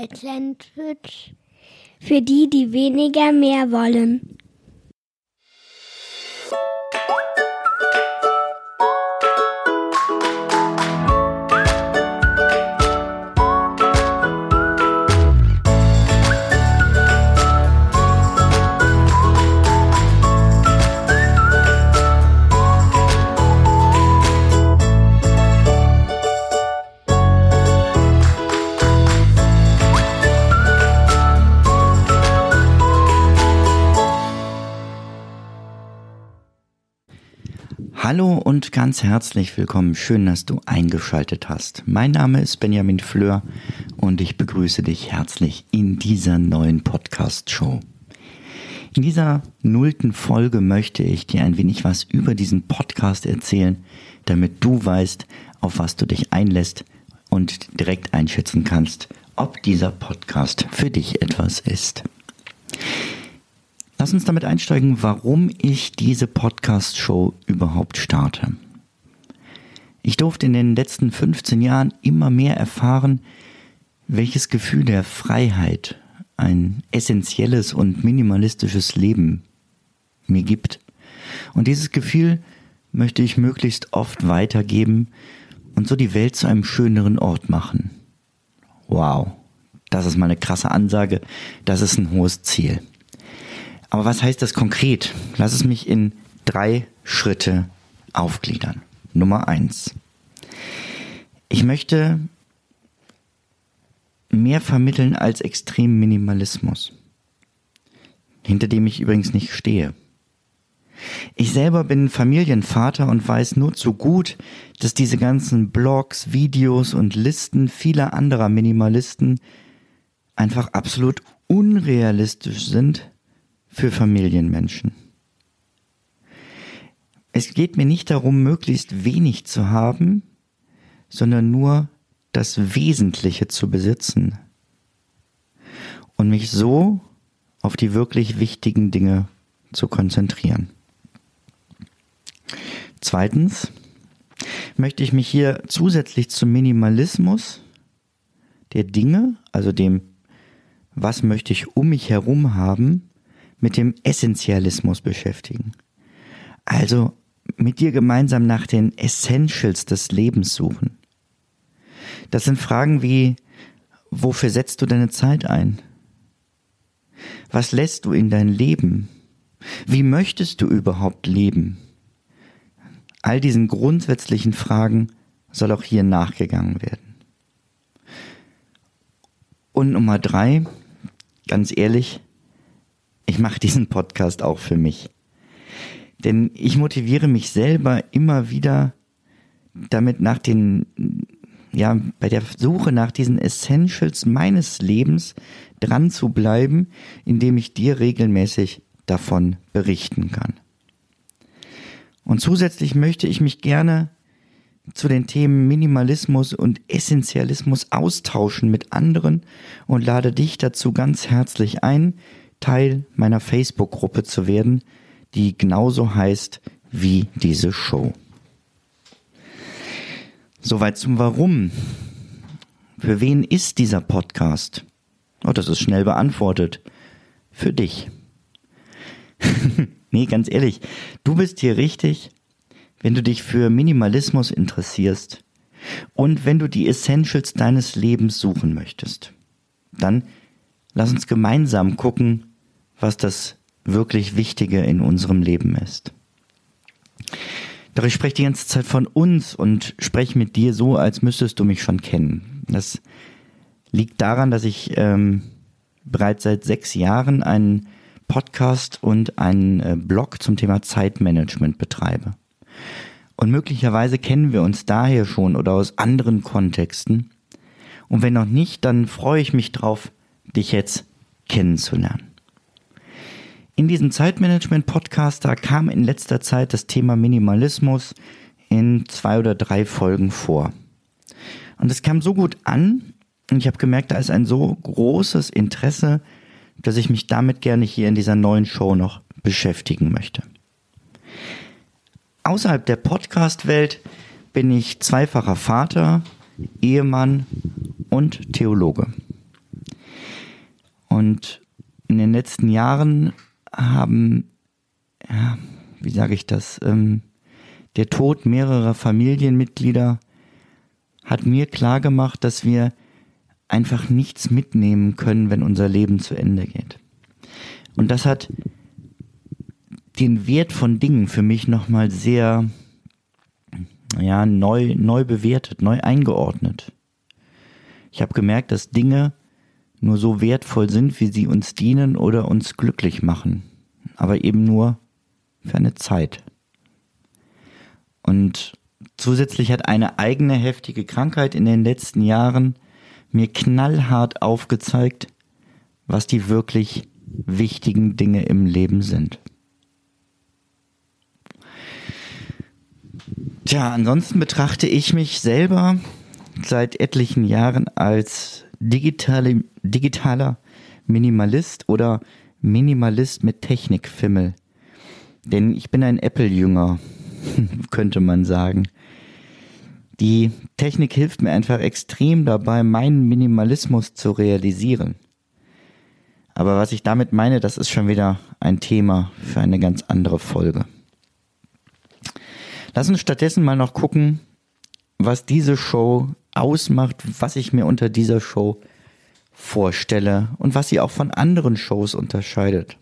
als Sandwich für die, die weniger mehr wollen. Hallo und ganz herzlich willkommen. Schön, dass du eingeschaltet hast. Mein Name ist Benjamin Fleur und ich begrüße dich herzlich in dieser neuen Podcast-Show. In dieser nullten Folge möchte ich dir ein wenig was über diesen Podcast erzählen, damit du weißt, auf was du dich einlässt und direkt einschätzen kannst, ob dieser Podcast für dich etwas ist. Lass uns damit einsteigen, warum ich diese Podcast-Show überhaupt starte. Ich durfte in den letzten 15 Jahren immer mehr erfahren, welches Gefühl der Freiheit ein essentielles und minimalistisches Leben mir gibt. Und dieses Gefühl möchte ich möglichst oft weitergeben und so die Welt zu einem schöneren Ort machen. Wow, das ist mal eine krasse Ansage, das ist ein hohes Ziel. Aber was heißt das konkret? Lass es mich in drei Schritte aufgliedern. Nummer eins. Ich möchte mehr vermitteln als extrem Minimalismus, hinter dem ich übrigens nicht stehe. Ich selber bin Familienvater und weiß nur zu gut, dass diese ganzen Blogs, Videos und Listen vieler anderer Minimalisten einfach absolut unrealistisch sind für Familienmenschen. Es geht mir nicht darum, möglichst wenig zu haben, sondern nur das Wesentliche zu besitzen und mich so auf die wirklich wichtigen Dinge zu konzentrieren. Zweitens möchte ich mich hier zusätzlich zum Minimalismus der Dinge, also dem, was möchte ich um mich herum haben, mit dem Essentialismus beschäftigen. Also mit dir gemeinsam nach den Essentials des Lebens suchen. Das sind Fragen wie, wofür setzt du deine Zeit ein? Was lässt du in dein Leben? Wie möchtest du überhaupt leben? All diesen grundsätzlichen Fragen soll auch hier nachgegangen werden. Und Nummer drei, ganz ehrlich, ich mache diesen Podcast auch für mich. Denn ich motiviere mich selber immer wieder damit nach den, ja, bei der Suche nach diesen Essentials meines Lebens dran zu bleiben, indem ich dir regelmäßig davon berichten kann. Und zusätzlich möchte ich mich gerne zu den Themen Minimalismus und Essentialismus austauschen mit anderen und lade dich dazu ganz herzlich ein, Teil meiner Facebook-Gruppe zu werden, die genauso heißt wie diese Show. Soweit zum Warum. Für wen ist dieser Podcast? Oh, das ist schnell beantwortet. Für dich. nee, ganz ehrlich, du bist hier richtig, wenn du dich für Minimalismus interessierst und wenn du die Essentials deines Lebens suchen möchtest. Dann lass uns gemeinsam gucken, was das wirklich Wichtige in unserem Leben ist. Doch ich spreche die ganze Zeit von uns und spreche mit dir so, als müsstest du mich schon kennen. Das liegt daran, dass ich ähm, bereits seit sechs Jahren einen Podcast und einen äh, Blog zum Thema Zeitmanagement betreibe. Und möglicherweise kennen wir uns daher schon oder aus anderen Kontexten. Und wenn noch nicht, dann freue ich mich drauf, dich jetzt kennenzulernen. In diesem Zeitmanagement-Podcast, da kam in letzter Zeit das Thema Minimalismus in zwei oder drei Folgen vor. Und es kam so gut an und ich habe gemerkt, da ist ein so großes Interesse, dass ich mich damit gerne hier in dieser neuen Show noch beschäftigen möchte. Außerhalb der Podcast-Welt bin ich zweifacher Vater, Ehemann und Theologe. Und in den letzten Jahren haben, ja, wie sage ich das, ähm, der Tod mehrerer Familienmitglieder hat mir klar gemacht, dass wir einfach nichts mitnehmen können, wenn unser Leben zu Ende geht. Und das hat den Wert von Dingen für mich nochmal sehr, ja, neu, neu bewertet, neu eingeordnet. Ich habe gemerkt, dass Dinge nur so wertvoll sind, wie sie uns dienen oder uns glücklich machen, aber eben nur für eine Zeit. Und zusätzlich hat eine eigene heftige Krankheit in den letzten Jahren mir knallhart aufgezeigt, was die wirklich wichtigen Dinge im Leben sind. Tja, ansonsten betrachte ich mich selber seit etlichen Jahren als digitale, digitaler Minimalist oder Minimalist mit Technikfimmel. Denn ich bin ein Apple-Jünger, könnte man sagen. Die Technik hilft mir einfach extrem dabei, meinen Minimalismus zu realisieren. Aber was ich damit meine, das ist schon wieder ein Thema für eine ganz andere Folge. Lass uns stattdessen mal noch gucken, was diese Show ausmacht, was ich mir unter dieser Show vorstelle und was sie auch von anderen Shows unterscheidet.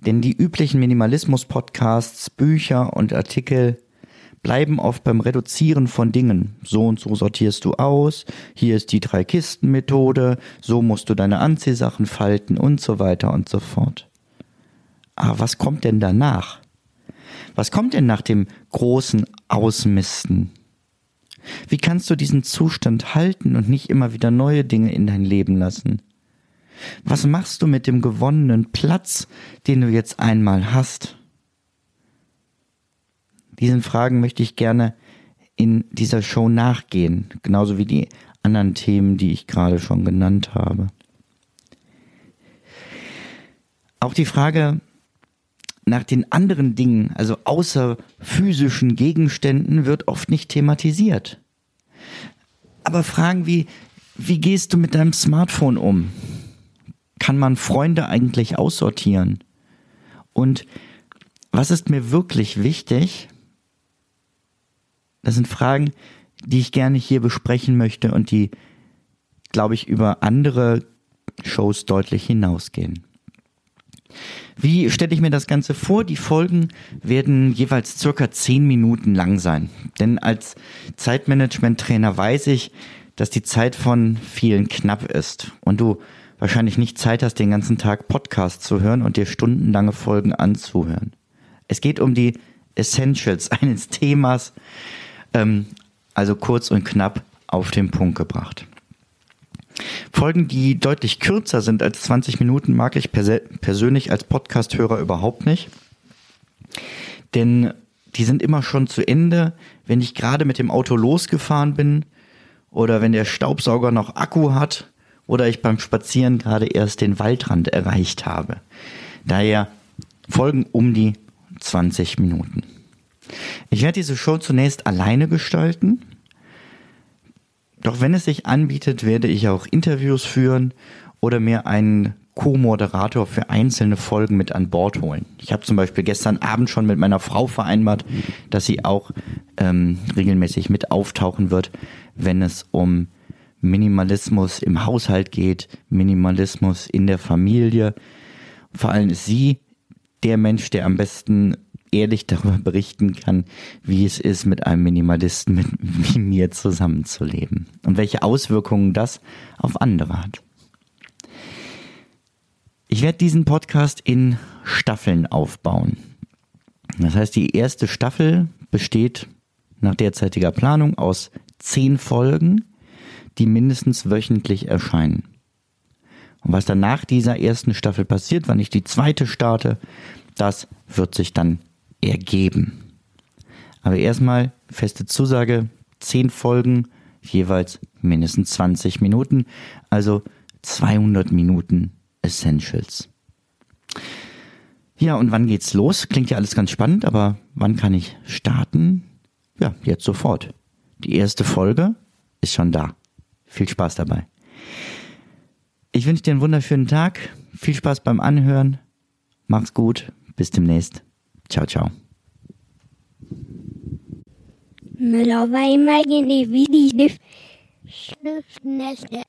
Denn die üblichen Minimalismus-Podcasts, Bücher und Artikel bleiben oft beim Reduzieren von Dingen. So und so sortierst du aus, hier ist die Drei-Kisten-Methode, so musst du deine Anziehsachen falten und so weiter und so fort. Aber was kommt denn danach? Was kommt denn nach dem großen Ausmisten? Wie kannst du diesen Zustand halten und nicht immer wieder neue Dinge in dein Leben lassen? Was machst du mit dem gewonnenen Platz, den du jetzt einmal hast? Diesen Fragen möchte ich gerne in dieser Show nachgehen, genauso wie die anderen Themen, die ich gerade schon genannt habe. Auch die Frage nach den anderen Dingen, also außer physischen Gegenständen, wird oft nicht thematisiert. Aber Fragen wie, wie gehst du mit deinem Smartphone um? kann man Freunde eigentlich aussortieren? Und was ist mir wirklich wichtig? Das sind Fragen, die ich gerne hier besprechen möchte und die, glaube ich, über andere Shows deutlich hinausgehen. Wie stelle ich mir das Ganze vor? Die Folgen werden jeweils circa zehn Minuten lang sein. Denn als Zeitmanagement-Trainer weiß ich, dass die Zeit von vielen knapp ist und du wahrscheinlich nicht Zeit hast, den ganzen Tag Podcast zu hören und dir stundenlange Folgen anzuhören. Es geht um die Essentials eines Themas, ähm, also kurz und knapp auf den Punkt gebracht. Folgen, die deutlich kürzer sind als 20 Minuten, mag ich persönlich als Podcasthörer überhaupt nicht. Denn die sind immer schon zu Ende, wenn ich gerade mit dem Auto losgefahren bin oder wenn der Staubsauger noch Akku hat oder ich beim Spazieren gerade erst den Waldrand erreicht habe. Daher folgen um die 20 Minuten. Ich werde diese Show zunächst alleine gestalten. Doch wenn es sich anbietet, werde ich auch Interviews führen oder mir einen Co-Moderator für einzelne Folgen mit an Bord holen. Ich habe zum Beispiel gestern Abend schon mit meiner Frau vereinbart, dass sie auch ähm, regelmäßig mit auftauchen wird, wenn es um Minimalismus im Haushalt geht, Minimalismus in der Familie. Vor allem ist sie der Mensch, der am besten ehrlich darüber berichten kann, wie es ist, mit einem Minimalisten mit, wie mir zusammenzuleben und welche Auswirkungen das auf andere hat. Ich werde diesen Podcast in Staffeln aufbauen. Das heißt, die erste Staffel besteht nach derzeitiger Planung aus zehn Folgen, die mindestens wöchentlich erscheinen. Und was dann nach dieser ersten Staffel passiert, wann ich die zweite starte, das wird sich dann ergeben. Aber erstmal feste Zusage, zehn Folgen, jeweils mindestens 20 Minuten, also 200 Minuten Essentials. Ja, und wann geht's los? Klingt ja alles ganz spannend, aber wann kann ich starten? Ja, jetzt sofort. Die erste Folge ist schon da. Viel Spaß dabei. Ich wünsche dir einen wunderschönen Tag. Viel Spaß beim Anhören. Mach's gut. Bis demnächst. Ciao, ciao. In die Schriftnester.